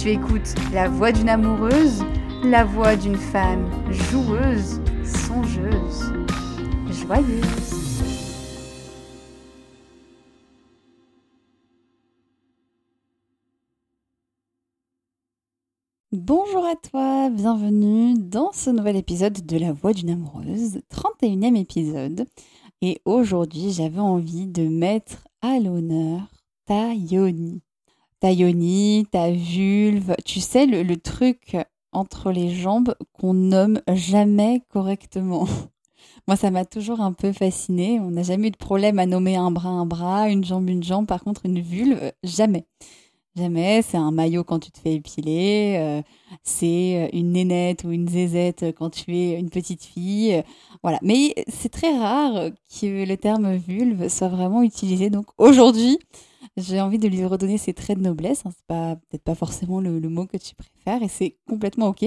Tu écoutes la voix d'une amoureuse, la voix d'une femme joueuse, songeuse, joyeuse. Bonjour à toi, bienvenue dans ce nouvel épisode de La Voix d'une amoureuse, 31e épisode. Et aujourd'hui, j'avais envie de mettre à l'honneur ta yoni ta yoni, ta vulve, tu sais, le, truc entre les jambes qu'on nomme jamais correctement. Moi, ça m'a toujours un peu fasciné. On n'a jamais eu de problème à nommer un bras un bras, une jambe une jambe. Par contre, une vulve, jamais. Jamais. C'est un maillot quand tu te fais épiler. Euh, c'est une nénette ou une zézette quand tu es une petite fille. Voilà. Mais c'est très rare que le terme vulve soit vraiment utilisé. Donc aujourd'hui, j'ai envie de lui redonner ses traits de noblesse. Hein. C'est peut-être pas forcément le, mot que tu préfères et c'est complètement ok.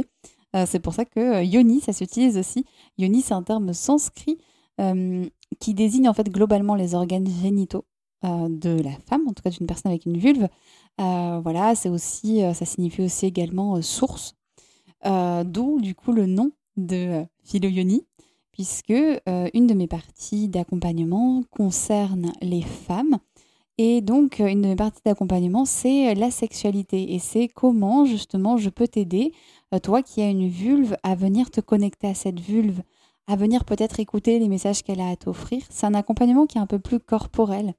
Euh, c'est pour ça que euh, yoni, ça s'utilise aussi. Yoni, c'est un terme sanskrit euh, qui désigne en fait globalement les organes génitaux de la femme, en tout cas d'une personne avec une vulve. voilà, c'est aussi, ça signifie aussi également source, d'où du coup le nom de philo-yoni puisque une de mes parties d'accompagnement concerne les femmes et donc, euh, une partie d'accompagnement, c'est euh, la sexualité. Et c'est comment, justement, je peux t'aider, euh, toi qui as une vulve, à venir te connecter à cette vulve, à venir peut-être écouter les messages qu'elle a à t'offrir. C'est un accompagnement qui est un peu plus corporel.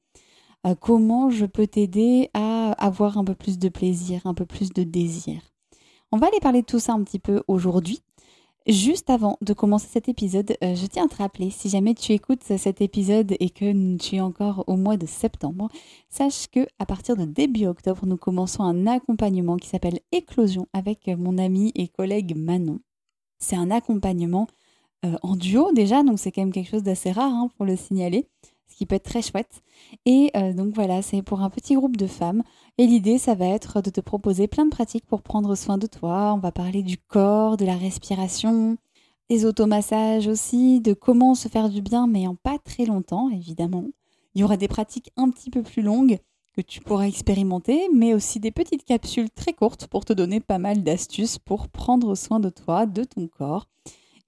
comment je peux t'aider à avoir un peu plus de plaisir, un peu plus de désir? On va aller parler de tout ça un petit peu aujourd'hui. Juste avant de commencer cet épisode, euh, je tiens à te rappeler, si jamais tu écoutes cet épisode et que tu es encore au mois de septembre, sache que à partir de début octobre, nous commençons un accompagnement qui s'appelle Éclosion avec mon ami et collègue Manon. C'est un accompagnement euh, en duo déjà, donc c'est quand même quelque chose d'assez rare hein, pour le signaler ce qui peut être très chouette. Et euh, donc voilà, c'est pour un petit groupe de femmes. Et l'idée, ça va être de te proposer plein de pratiques pour prendre soin de toi. On va parler du corps, de la respiration, des automassages aussi, de comment se faire du bien, mais en pas très longtemps, évidemment. Il y aura des pratiques un petit peu plus longues que tu pourras expérimenter, mais aussi des petites capsules très courtes pour te donner pas mal d'astuces pour prendre soin de toi, de ton corps,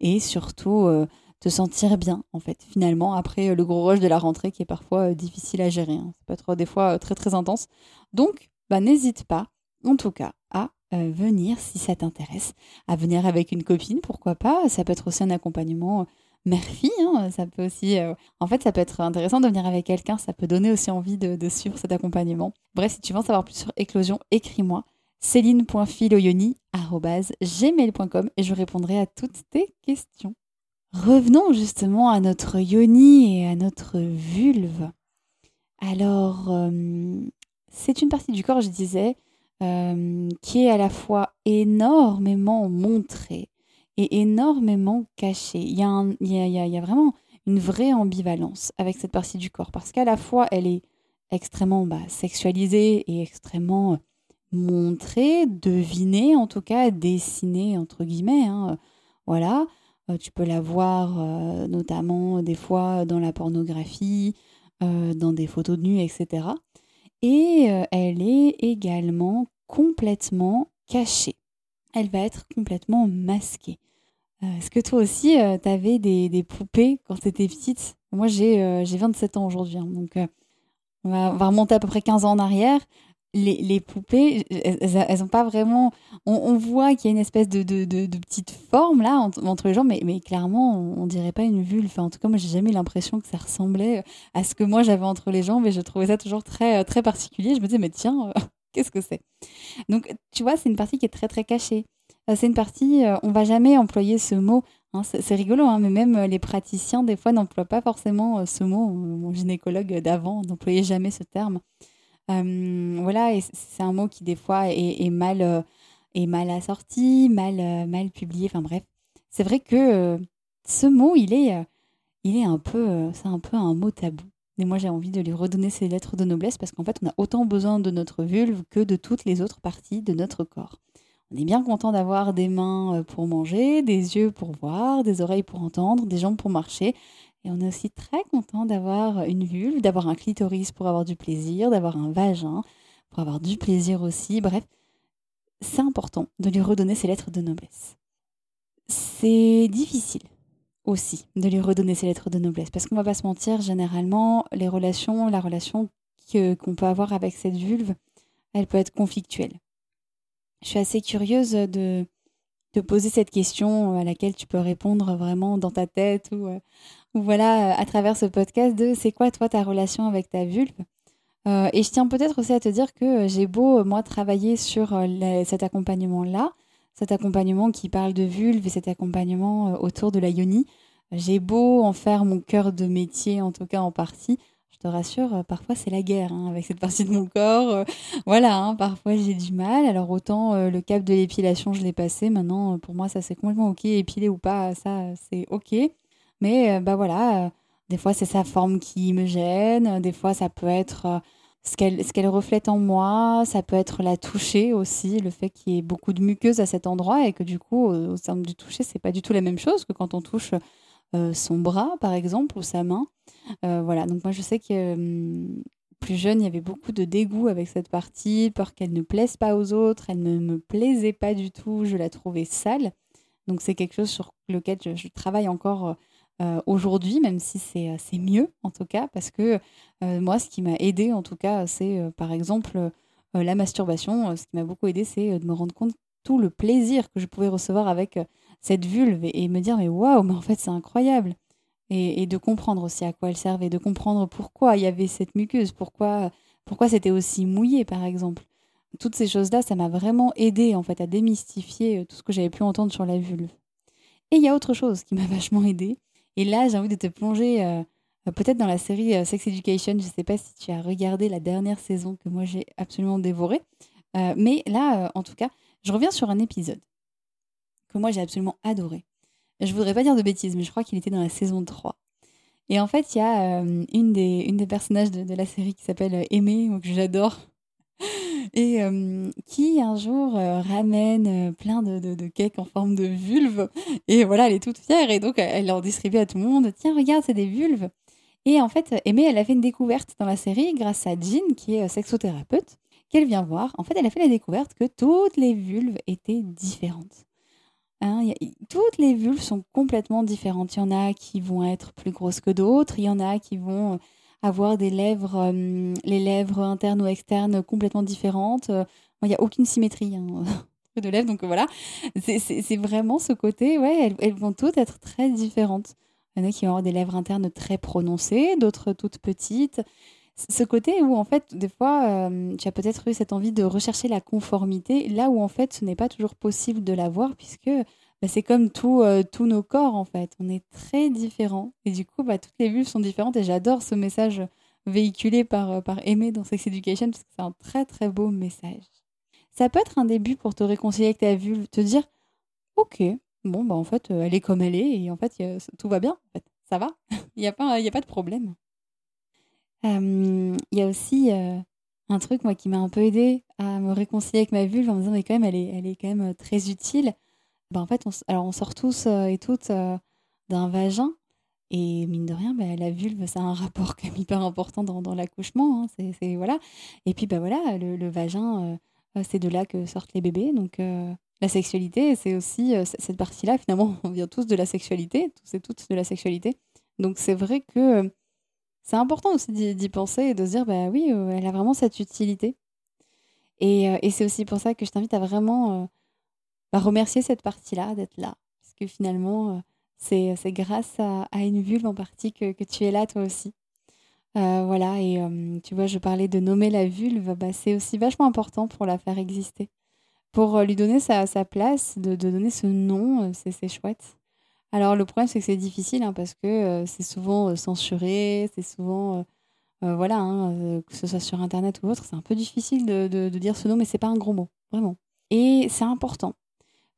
et surtout euh, te sentir bien, en fait, finalement, après euh, le gros rush de la rentrée qui est parfois euh, difficile à gérer. Hein. Ça peut être des fois euh, très très intense. Donc, bah, n'hésite pas, en tout cas, à venir si ça t'intéresse, à venir avec une copine, pourquoi pas. Ça peut être aussi un accompagnement mère-fille. Hein. Ça peut aussi, en fait, ça peut être intéressant de venir avec quelqu'un. Ça peut donner aussi envie de, de, suivre cet accompagnement. Bref, si tu veux en savoir plus sur Éclosion, écris-moi céline.philoyoni.gmail.com et je répondrai à toutes tes questions. Revenons justement à notre yoni et à notre vulve. Alors, c'est une partie du corps, je disais, qui est à la fois énormément montrée et énormément cachée. Il y a, vraiment une vraie ambivalence avec cette partie du corps, parce qu'à la fois, elle est extrêmement bah, sexualisée et extrêmement montrée, devinée en tout cas, dessinée entre guillemets. Hein, voilà, euh, tu peux la voir euh, notamment des fois dans la pornographie, euh, dans des photos de nu, etc. Et elle est également complètement cachée. Elle va être complètement masquée. Est-ce que toi aussi, tu avais des, poupées quand tu étais petite? Moi, j'ai 27 ans aujourd'hui, hein, donc on va, remonter à peu près 15 ans en arrière. Les, poupées, elles n'ont pas vraiment. On, voit qu'il y a une espèce de, petite forme là entre, les gens, mais, clairement, on, ne dirait pas une vulve. en tout cas, moi, j'ai jamais l'impression que ça ressemblait à ce que moi j'avais entre les jambes, et je trouvais ça toujours très, très particulier. Je me disais, mais tiens, qu'est-ce que c'est? Donc, tu vois, c'est une partie qui est très, très cachée. Euh, c'est une partie, euh, on va jamais employer ce mot Hein, c'est rigolo, hein, mais même euh, les praticiens, des fois, n'emploient pas forcément euh, ce mot. Mon gynécologue d'avant n'employait jamais ce terme. Euh, voilà, c'est un mot qui, des fois, est, mal, est mal assorti, mal, mal publié. Enfin, bref. C'est vrai que ce mot, il est, il est un peu, c'est un peu un mot tabou. Et moi, j'ai envie de lui redonner ses lettres de noblesse parce qu'en fait, on a autant besoin de notre vulve que de toutes les autres parties de notre corps. On est bien content d'avoir des mains euh, pour manger, des yeux pour voir, des oreilles pour entendre, des jambes pour marcher. Et on est aussi très content d'avoir une vulve, d'avoir un clitoris pour avoir du plaisir, d'avoir un vagin pour avoir du plaisir aussi. Bref, c'est important de lui redonner ses lettres de noblesse. C'est difficile aussi de lui redonner ses lettres de noblesse parce qu'on va pas se mentir, généralement, les relations, la relation qu'on peut avoir avec cette vulve, elle peut être conflictuelle je suis assez curieuse de te poser cette question à laquelle tu peux répondre vraiment dans ta tête ou, euh, voilà à travers ce podcast de c'est quoi toi ta relation avec ta vulve? Euh, et je tiens peut-être aussi à te dire que j'ai beau moi travailler sur euh, cet accompagnement là cet accompagnement qui parle de vulve et cet accompagnement autour de la yoni j'ai beau en faire mon cœur de métier en tout cas en partie je te rassure, euh, parfois c'est la guerre hein, avec cette partie de mon corps. Euh, voilà, hein, parfois j'ai du mal. Alors autant euh, le cap de l'épilation, je l'ai passé. Maintenant, pour moi, ça c'est complètement ok. Épilé ou pas, ça c'est ok. Mais bah voilà, des fois c'est sa forme qui me gêne. Des fois ça peut être ce qu'elle ce qu'elle reflète en moi. Ça peut être la toucher aussi, le fait qu'il y ait beaucoup de muqueuse à cet endroit et que du coup, au sein du toucher, c'est pas du tout la même chose que quand on touche son bras, par exemple, ou sa main. Euh, voilà, donc moi je sais que hum, plus jeune, il y avait beaucoup de dégoût avec cette partie, peur qu'elle ne plaise pas aux autres, elle ne me plaisait pas du tout, je la trouvais sale. Donc c'est quelque chose sur lequel je, travaille encore euh, aujourd'hui, même si c'est mieux en tout cas, parce que euh, moi, ce qui m'a aidé en tout cas, c'est par exemple la masturbation. Ce qui m'a beaucoup aidé, c'est de me rendre compte tout le plaisir que je pouvais recevoir avec cette vulve et, me dire mais waouh, mais en fait c'est incroyable et, de comprendre aussi à quoi elle servait, de comprendre pourquoi il y avait cette muqueuse, pourquoi, pourquoi c'était aussi mouillé, par exemple. Toutes ces choses-là, ça m'a vraiment aidé en fait à démystifier euh, tout ce que j'avais pu entendre sur la vulve. Et il y a autre chose qui m'a vachement aidé. Et là, j'ai envie de te plonger euh, peut-être dans la série euh, Sex Education. Je ne sais pas si tu as regardé la dernière saison que moi j'ai absolument dévorée. mais là, en tout cas, je reviens sur un épisode moi j'ai absolument adoré. Je voudrais pas dire de bêtises, mais je crois qu'il était dans la saison 3. Et en fait, il y a euh, une, des, une des personnages de, la série qui s'appelle euh, Aimée, que j'adore, et euh, qui un jour ramène plein de, de, cakes en forme de vulve. Et voilà, elle est toute fière, et donc elle leur distribue à tout le monde. Tiens, regarde, c'est des vulves. Et en fait, Aimée, elle a fait une découverte dans la série grâce à Jean, qui est sexothérapeute, qu'elle vient voir. En fait, elle a fait la découverte que toutes les vulves étaient différentes. Hein, toutes les vulves sont complètement différentes. Il y en a qui vont être plus grosses que d'autres. Il y en a qui vont euh, avoir des lèvres, euh, les lèvres internes ou externes complètement différentes. Euh, il n'y a aucune symétrie hein, de lèvres, donc voilà. C'est vraiment ce côté, ouais, elles, vont toutes être très différentes. Il y en a qui vont avoir des lèvres internes très prononcées, d'autres toutes petites ce côté où en fait des fois euh, tu as peut-être eu cette envie de rechercher la conformité là où en fait ce n'est pas toujours possible de l'avoir puisque bah, c'est comme tout, euh, tous nos corps en fait on est très différents et du coup bah, toutes les vues sont différentes et j'adore ce message véhiculé par, par Aimé dans Sex Education, parce que c'est un très très beau message. Ça peut être un début pour te réconcilier avec ta vulve, te dire, ok, bon, bah en fait, elle est comme elle est, et en fait, tout va bien, en fait, ça va, il n'y a, pas, a pas de problème. Il y a aussi un truc, moi, qui m'a un peu aidé à me réconcilier avec ma vulve en me disant, mais quand même, elle est, elle est quand même très utile. Ben, en fait, on, alors on sort tous et toutes d'un vagin, et mine de rien, bah, la vulve, ça a un rapport quand même hyper important dans, dans l'accouchement. Hein, c'est, voilà. Et puis, bah, voilà, le, vagin, euh, c'est de là que sortent les bébés. Donc, euh, la sexualité, c'est aussi euh, cette partie-là. Finalement, on vient tous de la sexualité, tous et toutes de la sexualité. Donc, c'est vrai que c'est important aussi d'y, penser et de se dire, bah oui, elle a vraiment cette utilité. Et, et c'est aussi pour ça que je t'invite à vraiment bah, remercier cette partie-là, d'être là. Parce que finalement c'est grâce à, une vulve en partie que, tu es là toi aussi. Euh, voilà, et euh, tu vois, je parlais de nommer la vulve, bah, c'est aussi vachement important pour la faire exister. Pour euh, lui donner sa, place, de, donner ce nom, c'est chouette. Alors le problème, c'est que c'est difficile hein, parce que c'est souvent censuré, c'est souvent. voilà, hein, que ce soit sur Internet ou autre, c'est un peu difficile de, dire ce nom, mais c'est pas un gros mot, vraiment. Et c'est important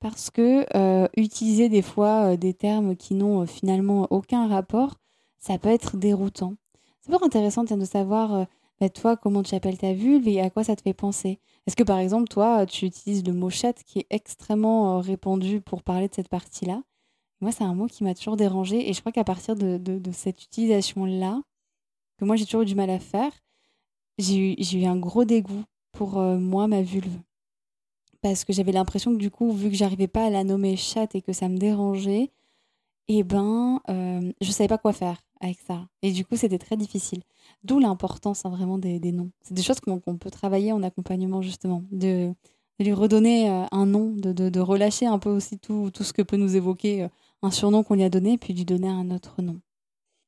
parce que euh, utiliser des fois euh, des termes qui n'ont euh, finalement aucun rapport, ça peut être déroutant. C'est pas intéressant de savoir, bah, toi, comment tu appelles ta vulve et à quoi ça te fait penser. Est-ce que par exemple, toi, tu utilises le mot chat qui est extrêmement répandu pour parler de cette partie-là? Moi, c'est un mot qui m'a toujours dérangé et je crois qu'à partir de, de, cette utilisation-là, que moi j'ai toujours eu du mal à faire, j'ai eu, eu un gros dégoût pour moi, ma vulve parce que j'avais l'impression que du coup, vu que j'arrivais pas à la nommer chatte et que ça me dérangeait, eh ben, euh, je savais pas quoi faire avec ça. Et du coup, c'était très difficile. D'où l'importance hein, vraiment des, noms. C'est des choses qu'on peut travailler en accompagnement justement, de, lui redonner euh, un nom, de, relâcher un peu aussi tout, tout ce que peut nous évoquer euh, un surnom qu'on lui a donné, puis lui donner un autre nom.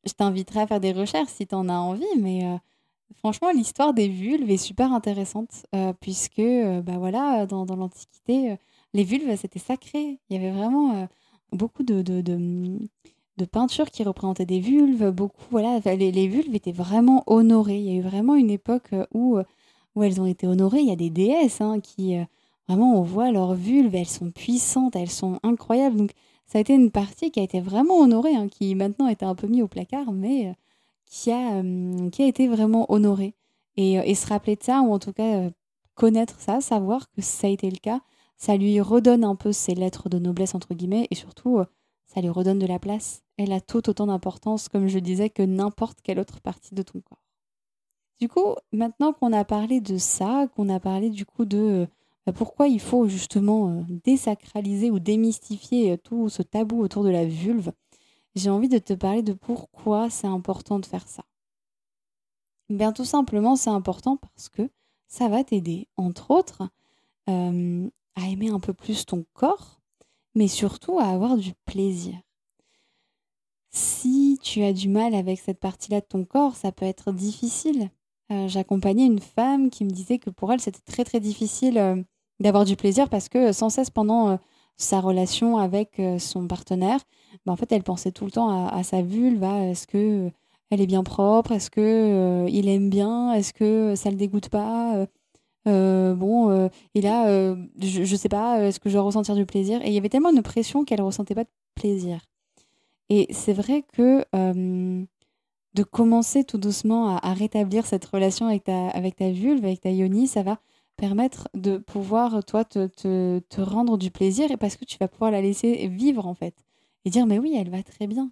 Je t'inviterai à faire des recherches si tu en as envie, mais euh, Franchement, l'histoire des vulves est super intéressante, euh, puisque euh, bah voilà, dans, l'Antiquité, les vulves, c'était sacré. Il y avait vraiment beaucoup de, de, de, peintures qui représentaient des vulves. Beaucoup, voilà, les, les, vulves étaient vraiment honorées. Il y a eu vraiment une époque où, où elles ont été honorées. Il y a des déesses hein, qui, vraiment, on voit leurs vulves, elles sont puissantes, elles sont incroyables. Donc, ça a été une partie qui a été vraiment honorée, hein, qui maintenant était un peu mis au placard, mais qui a, euh, qui a été vraiment honoré. Et, euh, et, se rappeler de ça, ou en tout cas euh, connaître ça, savoir que ça a été le cas, ça lui redonne un peu ses lettres de noblesse, entre guillemets, et surtout, ça lui redonne de la place. Elle a tout autant d'importance, comme je disais, que n'importe quelle autre partie de ton corps. Du coup, maintenant qu'on a parlé de ça, qu'on a parlé du coup de pourquoi il faut justement désacraliser ou démystifier tout ce tabou autour de la vulve, j'ai envie de te parler de pourquoi c'est important de faire ça. Bien tout simplement, c'est important parce que ça va t'aider, entre autres, euh, à aimer un peu plus ton corps, mais surtout à avoir du plaisir. Si tu as du mal avec cette partie-là de ton corps, ça peut être difficile. Euh, j'accompagnais une femme qui me disait que pour elle, c'était très très difficile euh, d'avoir du plaisir parce que sans cesse pendant sa relation avec son partenaire, bah, en fait, elle pensait tout le temps à, sa vulve, est-ce que elle est bien propre, est-ce que il aime bien, est-ce que ça le dégoûte pas. bon, et là, je, je sais pas, est-ce que je vais ressentir du plaisir? Et il y avait tellement de pression qu'elle ressentait pas de plaisir. Et c'est vrai que de commencer tout doucement à, rétablir cette relation avec ta, avec ta vulve, avec ta yoni, ça va permettre de pouvoir, toi, te, te, te, rendre du plaisir et parce que tu vas pouvoir la laisser vivre, en fait. Et dire, mais oui, elle va très bien.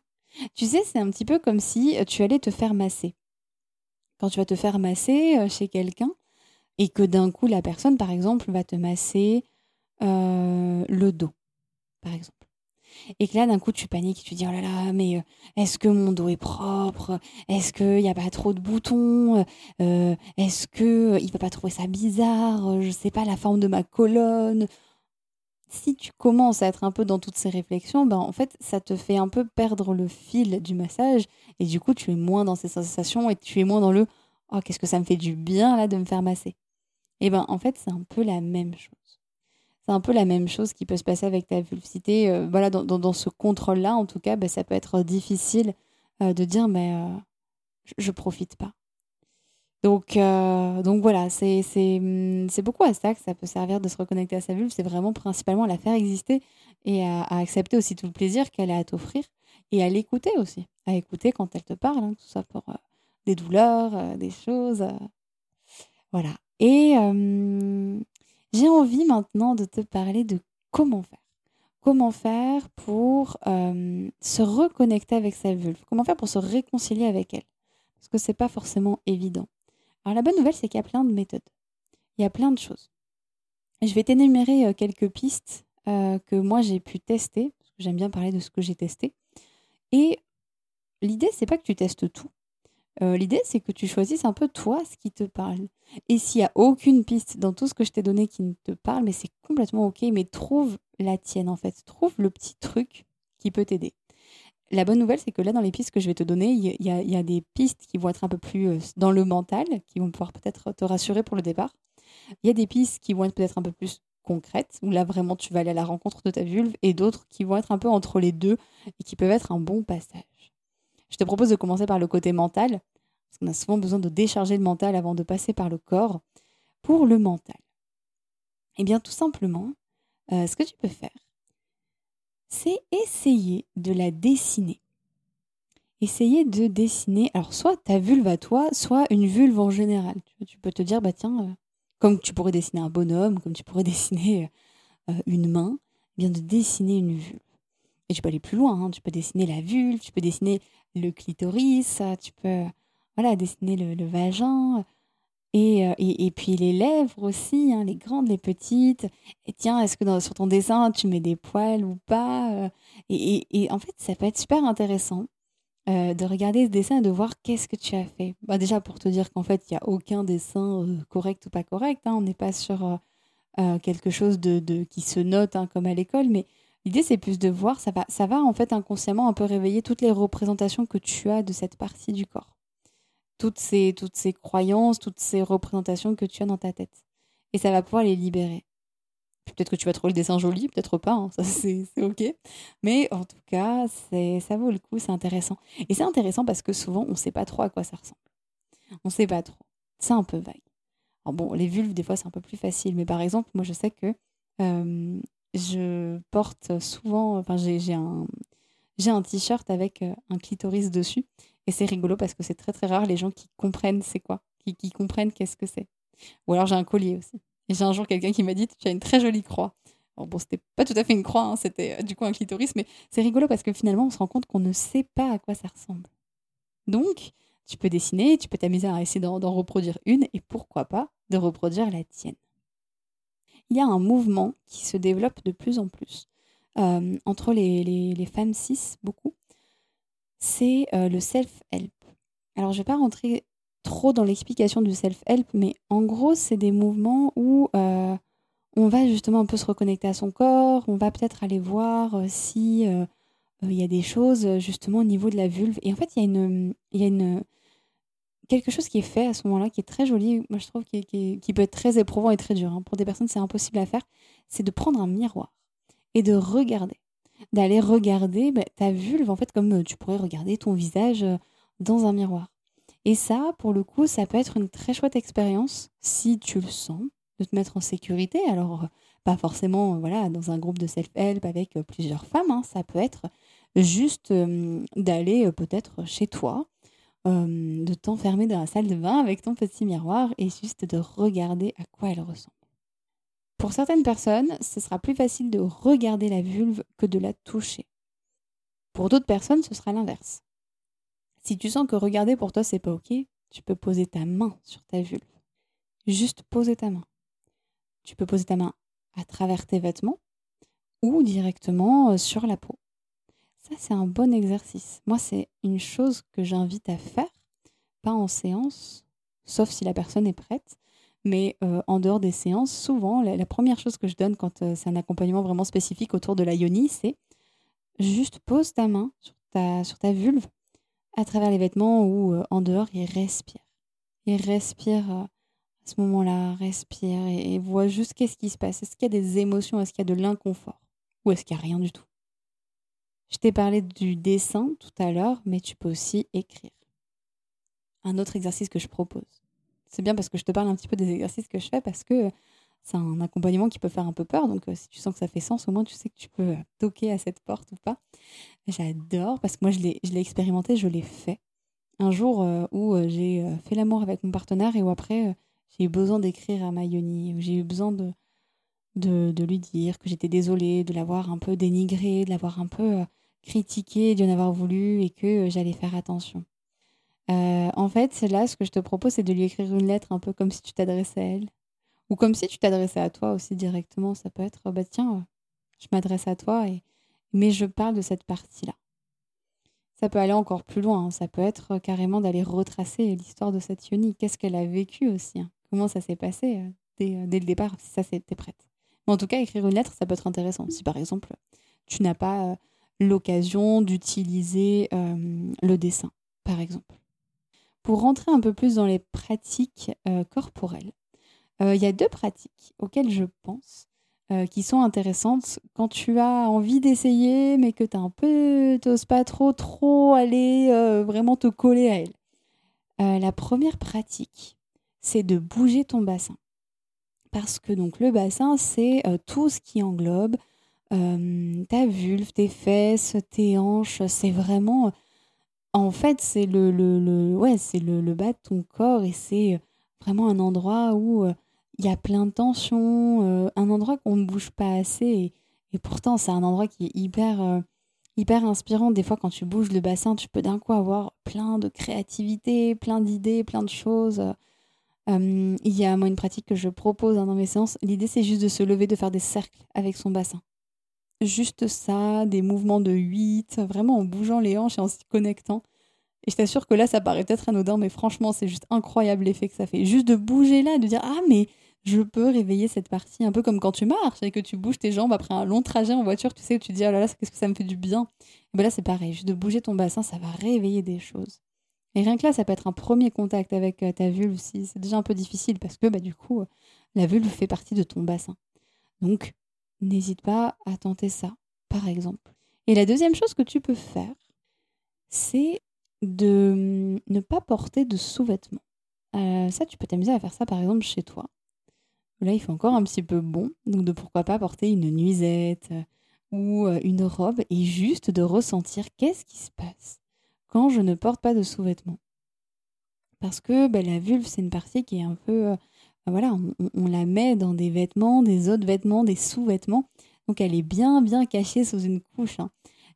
Tu sais, c'est un petit peu comme si euh, tu allais te faire masser. Quand tu vas te faire masser euh, chez quelqu'un et que d'un coup, la personne, par exemple, va te masser euh, le dos, par exemple. Et que là, d'un coup, tu paniques tu dis Oh là là, mais euh, est-ce que mon dos est propre? Est-ce qu'il n'y a pas trop de boutons? Euh, Est-ce qu'il euh, ne va pas trouver ça bizarre? Je ne sais pas, la forme de ma colonne? Si tu commences à être un peu dans toutes ces réflexions, ben en fait, ça te fait un peu perdre le fil du massage et du coup, tu es moins dans ces sensations et tu es moins dans le oh qu'est-ce que ça me fait du bien là de me faire masser. Et ben en fait, c'est un peu la même chose c'est un peu la même chose qui peut se passer avec ta vulvicité. Euh, voilà, dans, ce contrôle-là, en tout cas, ben, ça peut être difficile euh, de dire, mais euh, je, je profite pas. Donc, donc voilà, c'est hum, c'est beaucoup à ça que ça peut servir de se reconnecter à sa vulve. C'est vraiment principalement à la faire exister et à, accepter aussi tout le plaisir qu'elle a à t'offrir et à l'écouter aussi. À écouter quand elle te parle, hein, tout ça pour euh, des douleurs, des choses. voilà. Et j'ai envie maintenant de te parler de comment faire. Comment faire pour hum, se reconnecter avec sa vulve Comment faire pour se réconcilier avec elle Parce que c'est pas forcément évident. Alors la bonne nouvelle, c'est qu'il y a plein de méthodes. Il y a plein de choses. Je vais t'énumérer euh, quelques pistes euh, que moi j'ai pu tester, j'aime bien parler de ce que j'ai testé. Et l'idée, c'est pas que tu testes tout. Euh, l'idée, c'est que tu choisisses un peu toi ce qui te parle. Et s'il n'y a aucune piste dans tout ce que je t'ai donné qui ne te parle, mais c'est complètement ok, mais trouve la tienne en fait. Trouve le petit truc qui peut t'aider. La bonne nouvelle, c'est que là, dans les pistes que je vais te donner, il y, a, des pistes qui vont être un peu plus euh, dans le mental, qui vont pouvoir peut-être te rassurer pour le départ. Il y a des pistes qui vont être peut-être un peu plus concrètes, où là, vraiment, tu vas aller à la rencontre de ta vulve, et d'autres qui vont être un peu entre les deux et qui peuvent être un bon passage. Je te propose de commencer par le côté mental, parce qu'on a souvent besoin de décharger le mental avant de passer par le corps. Pour le mental, eh bien, tout simplement, euh, ce que tu peux faire, c'est essayer de la dessiner. Essayer de dessiner, alors soit ta vulve à toi, soit une vulve en général. Tu, peux te dire, bah tiens, euh, comme tu pourrais dessiner un bonhomme, comme tu pourrais dessiner euh, une main, eh bien de dessiner une vulve. Et tu peux aller plus loin, hein. tu peux dessiner la vulve, tu peux dessiner le clitoris, tu peux voilà, dessiner le vagin, euh, et, et, puis les lèvres aussi, hein, les grandes, les petites. Et tiens, est-ce que sur ton dessin, tu mets des poils ou pas euh, et, et, en fait, ça peut être super intéressant euh, de regarder ce dessin et de voir qu'est-ce que tu as fait. Bah, déjà, pour te dire qu'en fait, il n'y a aucun dessin correct ou pas correct. Hein, on n'est pas sur quelque chose de, de, qui se note hein, comme à l'école, mais l'idée, c'est plus de voir, ça va, ça va en fait inconsciemment un peu réveiller toutes les représentations que tu as de cette partie du corps toutes ces, toutes ces croyances, toutes ces représentations que tu as dans ta tête. Et ça va pouvoir les libérer. Peut-être que tu vas trouver le dessin joli, peut-être pas, hein, ça c'est ok. Mais en tout cas, ça vaut le coup, c'est intéressant. Et c'est intéressant parce que souvent, on ne sait pas trop à quoi ça ressemble. On ne sait pas trop. C'est un peu vague. Bon, les vulves, des fois, c'est un peu plus facile. Mais par exemple, moi, je sais que euh, je porte souvent, enfin, j'ai un, un t-shirt avec euh, un clitoris dessus. Et c'est rigolo parce que c'est très très rare les gens qui comprennent c'est quoi, qui, qui comprennent qu'est-ce que c'est. Ou alors j'ai un collier aussi. Et j'ai un jour quelqu'un qui m'a dit Tu as une très jolie croix. Alors bon, c'était pas tout à fait une croix, hein, c'était euh, du coup un clitoris, mais c'est rigolo parce que finalement on se rend compte qu'on ne sait pas à quoi ça ressemble. Donc, tu peux dessiner, tu peux t'amuser à essayer d'en reproduire une et pourquoi pas de reproduire la tienne. Il y a un mouvement qui se développe de plus en plus euh, entre les, femmes cis, beaucoup, c'est euh, le self-help. Alors, je ne vais pas rentrer trop dans l'explication du self-help, mais en gros, c'est des mouvements où euh, on va justement un peu se reconnecter à son corps, on va peut-être aller voir si il y a des choses justement au niveau de la vulve. Et en fait, il y a une quelque chose qui est fait à ce moment-là qui est très joli, moi je trouve qui, peut être très éprouvant et très dur. Hein. Pour des personnes, c'est impossible à faire. C'est de prendre un miroir et de regarder d'aller regarder bah, ta vulve, en fait, comme euh, tu pourrais regarder ton visage euh, dans un miroir. Et ça, pour le coup, ça peut être une très chouette expérience si tu le sens, de te mettre en sécurité. Alors, euh, pas forcément voilà, dans un groupe de self-help avec plusieurs femmes, hein. ça peut être juste d'aller peut-être chez toi, de t'enfermer dans la salle de bain avec ton petit miroir et juste de regarder à quoi elle ressemble. Pour certaines personnes, ce sera plus facile de regarder la vulve que de la toucher. Pour d'autres personnes, ce sera l'inverse. Si tu sens que regarder pour toi c'est pas ok, tu peux poser ta main sur ta vulve. Juste poser ta main. Tu peux poser ta main à travers tes vêtements ou directement euh, sur la peau. Ça, c'est un bon exercice. Moi, c'est une chose que j'invite à faire, pas en séance, sauf si la personne est prête, mais euh, en dehors des séances, souvent, la, première chose que je donne quand euh, c'est un accompagnement vraiment spécifique autour de la yoni, c'est juste pose ta main sur ta, vulve à travers les vêtements ou euh, en dehors et respire. Et respire à ce moment-là, respire et, et vois juste qu'est-ce qui se passe. Est-ce qu'il y a des émotions? Est-ce qu'il y a de l'inconfort? Ou est-ce qu'il n'y a rien du tout? Je t'ai parlé du dessin tout à l'heure, mais tu peux aussi écrire. Un autre exercice que je propose c'est bien parce que je te parle un petit peu des exercices que je fais parce que c'est un accompagnement qui peut faire un peu peur. Donc, si tu sens que ça fait sens, au moins tu sais que tu peux toquer à cette porte ou pas. J'adore parce que moi, je l'ai expérimenté, je l'ai fait. Un jour où j'ai fait l'amour avec mon partenaire et où après, j'ai eu besoin d'écrire à Mayoni, où j'ai eu besoin de, de, lui dire que j'étais désolée de l'avoir un peu dénigré, de l'avoir un peu critiqué, d'y en avoir voulu et que j'allais faire attention. en fait, là, ce que je te propose, c'est de lui écrire une lettre un peu comme si tu t'adressais à elle. Ou comme si tu t'adressais à toi aussi directement. Ça peut être, bah tiens, je m'adresse à toi, et... mais je parle de cette partie-là. Ça peut aller encore plus loin. Hein. Ça peut être carrément d'aller retracer l'histoire de cette Yoni. Qu'est-ce qu'elle a vécu aussi hein? Comment ça s'est passé euh, euh, dès, le départ, si ça c'était prête. Mais en tout cas, écrire une lettre, ça peut être intéressant. Si par exemple, tu n'as pas euh, l'occasion d'utiliser le dessin, par exemple. Pour rentrer un peu plus dans les pratiques corporelles, il y a deux pratiques auxquelles je pense qui sont intéressantes quand tu as envie d'essayer, mais que tu un peu, t'oses pas trop, trop aller vraiment te coller à elle. la première pratique, c'est de bouger ton bassin. Parce que donc le bassin, c'est euh, tout ce qui englobe euh, ta vulve, tes fesses, tes hanches. C'est vraiment, en fait, c'est le, le, ouais, c'est le, le, bas de ton corps et c'est vraiment un endroit où euh, il y a plein de tensions, un endroit qu'on ne bouge pas assez. Et, pourtant, c'est un endroit qui est hyper, hyper inspirant. Des fois, quand tu bouges le bassin, tu peux d'un coup avoir plein de créativité, plein d'idées, plein de choses. Euh, il y a moi une pratique que je propose hein, dans mes séances. L'idée, c'est juste de se lever, de faire des cercles avec son bassin. Juste ça, des mouvements de 8, vraiment en bougeant les hanches et en s'y connectant. Et je t'assure que là, ça paraît peut-être anodin, mais franchement, c'est juste incroyable l'effet que ça fait. Juste de bouger là, de dire Ah, mais je peux réveiller cette partie, un peu comme quand tu marches et que tu bouges tes jambes après un long trajet en voiture, tu sais, où tu dis Oh là là, qu'est-ce que ça me fait du bien. Et ben là, c'est pareil, juste de bouger ton bassin, ça va réveiller des choses. Et rien que là, ça peut être un premier contact avec euh, ta vulve si c'est déjà un peu difficile parce que bah, du coup, la vulve fait partie de ton bassin. Donc, n'hésite pas à tenter ça, par exemple. Et la deuxième chose que tu peux faire, c'est de hum, ne pas porter de sous-vêtements. Euh, ça, tu peux t'amuser à faire ça, par exemple, chez toi. Là, il fait encore un petit peu bon, donc de pourquoi pas porter une nuisette euh, ou une robe et juste de ressentir qu'est-ce qui se passe quand je ne porte pas de sous-vêtements. Parce que bah, la vulve, c'est une partie qui est un peu... Euh, voilà, on, la met dans des vêtements, des autres vêtements, des sous-vêtements. Donc elle est bien, bien cachée sous une couche. Hein.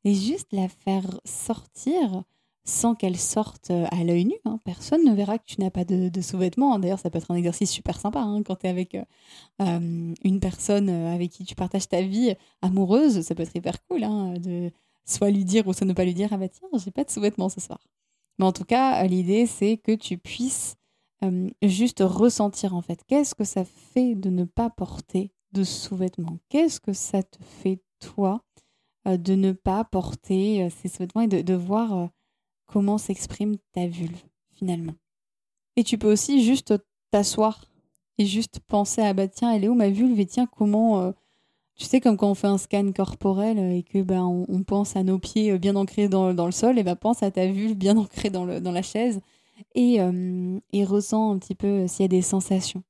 Et juste la faire sortir sans qu'elle sorte euh, à l'œil nu. Hein. Personne ne verra que tu n'as pas de, sous-vêtements. D'ailleurs, ça peut être un exercice super sympa hein, quand tu es avec euh, une personne avec qui tu partages ta vie amoureuse. Ça peut être hyper cool de, soit lui dire ou soit ne pas lui dire ah bah tiens j'ai pas de sous-vêtements ce soir mais en tout cas l'idée c'est que tu puisses euh, juste ressentir en fait. Qu'est-ce que ça fait de ne pas porter de sous-vêtements? Qu'est-ce que ça te fait toi euh, de ne pas porter euh, ces sous-vêtements et de, voir comment s'exprime ta vulve finalement? Et tu peux aussi juste t'asseoir et juste penser à bah tiens elle est où ma vulve? Et tiens comment tu sais, comme quand on fait un scan corporel et que ben, on, pense à nos pieds bien ancrés dans, dans le sol, et ben pense à ta vulve bien ancrée dans, le, dans la chaise et, euh, ressens un petit peu euh, s'il y a des sensations.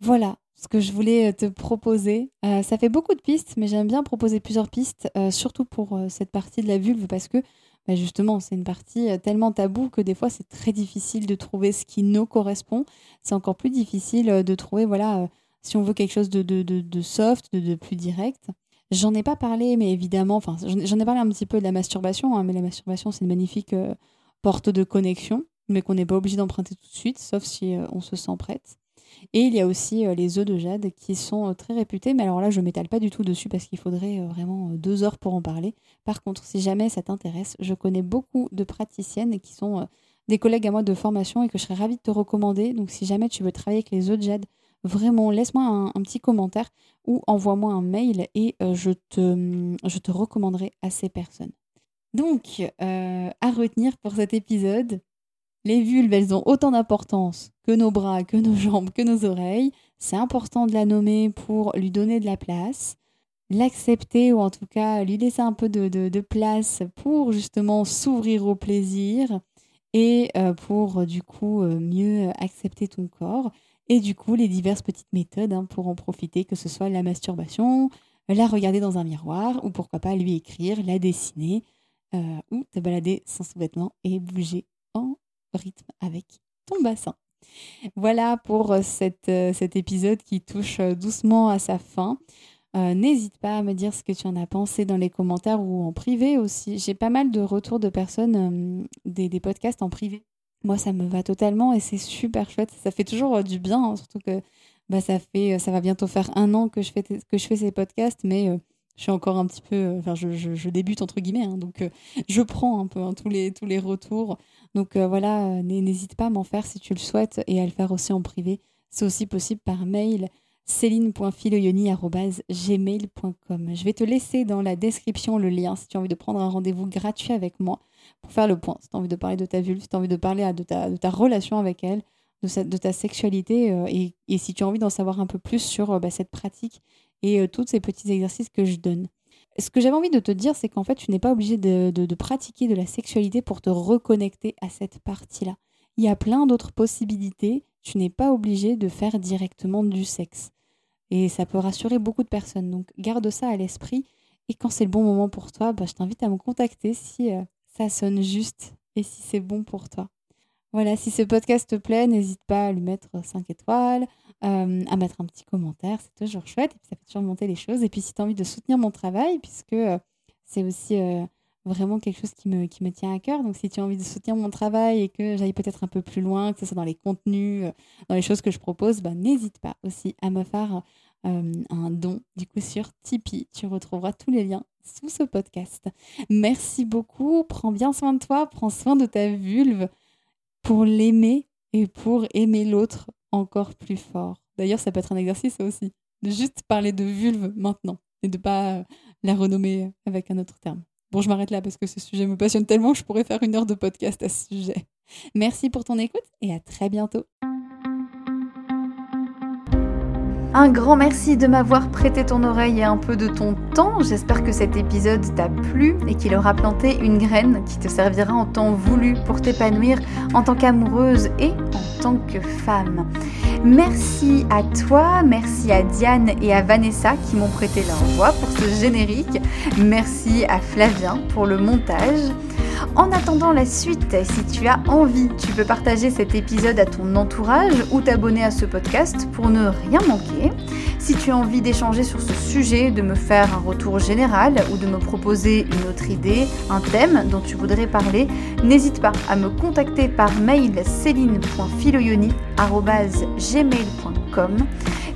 Voilà ce que je voulais euh, te proposer. ça fait beaucoup de pistes, mais j'aime bien proposer plusieurs pistes, surtout pour cette partie de la vulve, parce que ben, justement, c'est une partie tellement taboue que des fois, c'est très difficile de trouver ce qui nous correspond. C'est encore plus difficile de trouver, voilà si on veut quelque chose de, de, de, soft, de, plus direct. J'en ai pas parlé, mais évidemment, enfin, j'en ai parlé un petit peu de la masturbation, hein, mais la masturbation, c'est une magnifique euh, porte de connexion, mais qu'on n'est pas obligé d'emprunter tout de suite, sauf si euh, on se sent prête. Et il y a aussi euh, les œufs de jade qui sont très réputés, mais alors là, je m'étale pas du tout dessus parce qu'il faudrait vraiment deux heures pour en parler. Par contre, si jamais ça t'intéresse, je connais beaucoup de praticiennes qui sont des collègues à moi de formation et que je serais ravie de te recommander. Donc, si jamais tu veux travailler avec les œufs de jade, vraiment, laisse-moi un, petit commentaire ou envoie-moi un mail et euh, je, te, je te recommanderai à ces personnes. Donc, euh, à retenir pour cet épisode, les vulves, elles ont autant d'importance que nos bras, que nos jambes, que nos oreilles. C'est important de la nommer pour lui donner de la place, l'accepter ou en tout cas lui laisser un peu de, place pour justement s'ouvrir au plaisir et pour du coup mieux accepter ton corps. Et du coup, les diverses petites méthodes hein, pour en profiter, que ce soit la masturbation, la regarder dans un miroir, ou pourquoi pas lui écrire, la dessiner, ou te balader sans sous-vêtements et bouger en rythme avec ton bassin. Voilà pour cette, cet épisode qui touche doucement à sa fin. Euh, n'hésite pas à me dire ce que tu en as pensé dans les commentaires ou en privé aussi. J'ai pas mal de retours de personnes, euh, des, podcasts en privé. Moi, ça me va totalement et c'est super chouette. Ça fait toujours euh, du bien, hein, surtout que bah, ça, fait, ça va bientôt faire un an que je fais, que je fais ces podcasts, mais je suis encore un petit peu. Enfin, je, débute entre guillemets, hein, donc je prends un peu hein, tous, les, retours. Donc voilà, n'hésite pas à m'en faire si tu le souhaites et à le faire aussi en privé. C'est aussi possible par mail céline.filoyoni.gmail.com. Je vais te laisser dans la description le lien si tu as envie de prendre un rendez-vous gratuit avec moi pour faire le point. Si tu as envie de parler de ta vulve, si tu as envie de parler de, ta, relation avec elle, de, ta sexualité euh, et, si tu as envie d'en savoir un peu plus sur euh, bah, cette pratique et euh, tous ces petits exercices que je donne. Ce que j'avais envie de te dire, c'est qu'en fait, tu n'es pas obligé de, pratiquer de la sexualité pour te reconnecter à cette partie-là. Il y a plein d'autres possibilités. Tu n'es pas obligé de faire directement du sexe. Et ça peut rassurer beaucoup de personnes. Donc garde ça à l'esprit. Et quand c'est le bon moment pour toi, bah, je t'invite à me contacter si euh, ça sonne juste et si c'est bon pour toi. Voilà, si ce podcast te plaît, n'hésite pas à lui mettre 5 étoiles, euh, à mettre un petit commentaire, c'est toujours chouette, et puis ça fait toujours monter les choses. Et puis si tu as envie de soutenir mon travail, puisque euh, c'est aussi vraiment quelque chose qui me, tient à cœur. Donc, si tu as envie de soutenir mon travail et que j'aille peut-être un peu plus loin, que ce soit dans les contenus, euh, dans les choses que je propose, bah, n'hésite pas aussi à me faire euh, un don. Du coup, sur Tipeee, tu retrouveras tous les liens sous ce podcast. Merci beaucoup. Prends bien soin de toi. Prends soin de ta vulve pour l'aimer et pour aimer l'autre encore plus fort. D'ailleurs, ça peut être un exercice aussi. De juste parler de vulve maintenant et de pas la renommer avec un autre terme. Bon, je m'arrête là parce que ce sujet me passionne tellement que je pourrais faire une heure de podcast à ce sujet. Merci pour ton écoute et à très bientôt. Un grand merci de m'avoir prêté ton oreille et un peu de ton temps. J'espère que cet épisode t'a plu et qu'il aura planté une graine qui te servira en temps voulu pour t'épanouir en tant qu'amoureuse et en tant que femme. Merci à toi, merci à Diane et à Vanessa qui m'ont prêté leur voix pour ce générique. Merci à Flavien pour le montage. En attendant la suite, si tu as envie, tu peux partager cet épisode à ton entourage ou t'abonner à ce podcast pour ne rien manquer. Si tu as envie d'échanger sur ce sujet, de me faire un retour général ou de me proposer une autre idée, un thème dont tu voudrais parler, n'hésite pas à me contacter par mail céline.filoyoni.gmail.com.